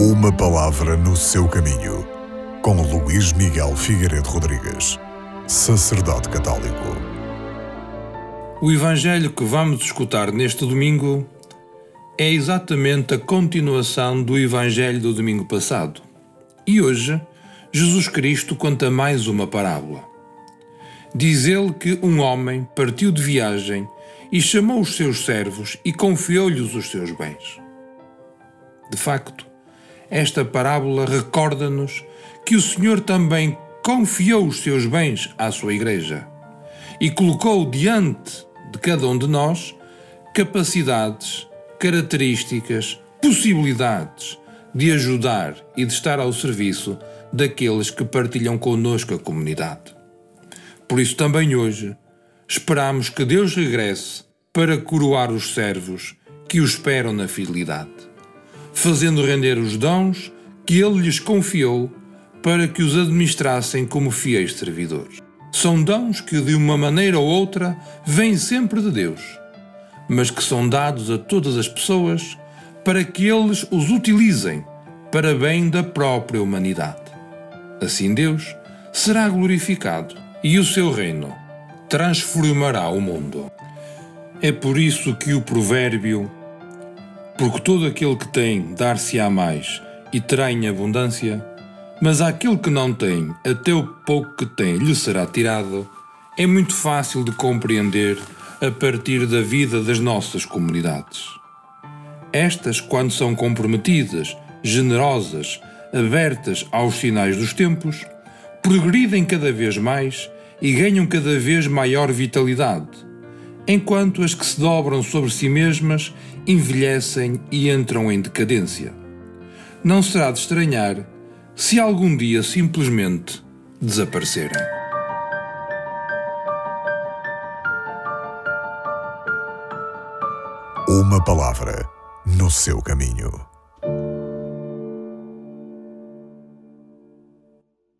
Uma palavra no seu caminho, com Luís Miguel Figueiredo Rodrigues, sacerdote católico. O Evangelho que vamos escutar neste domingo é exatamente a continuação do Evangelho do domingo passado. E hoje, Jesus Cristo conta mais uma parábola. Diz ele que um homem partiu de viagem e chamou os seus servos e confiou-lhes os seus bens. De facto, esta parábola recorda-nos que o Senhor também confiou os seus bens à sua Igreja e colocou diante de cada um de nós capacidades, características, possibilidades de ajudar e de estar ao serviço daqueles que partilham conosco a comunidade. Por isso, também hoje, esperamos que Deus regresse para coroar os servos que o esperam na fidelidade, fazendo render os dons que Ele lhes confiou para que os administrassem como fiéis servidores. São dons que, de uma maneira ou outra, vêm sempre de Deus, mas que são dados a todas as pessoas para que eles os utilizem para bem da própria humanidade. Assim, Deus será glorificado e o seu reino transformará o mundo. É por isso que o provérbio, porque todo aquele que tem dar-se-á mais e terá em abundância, mas àquele que não tem, até o pouco que tem lhe será tirado, é muito fácil de compreender a partir da vida das nossas comunidades. Estas, quando são comprometidas, generosas, abertas aos sinais dos tempos, progridem cada vez mais e ganham cada vez maior vitalidade, enquanto as que se dobram sobre si mesmas envelhecem e entram em decadência. Não será de estranhar se algum dia simplesmente desaparecerem. Uma palavra no seu caminho.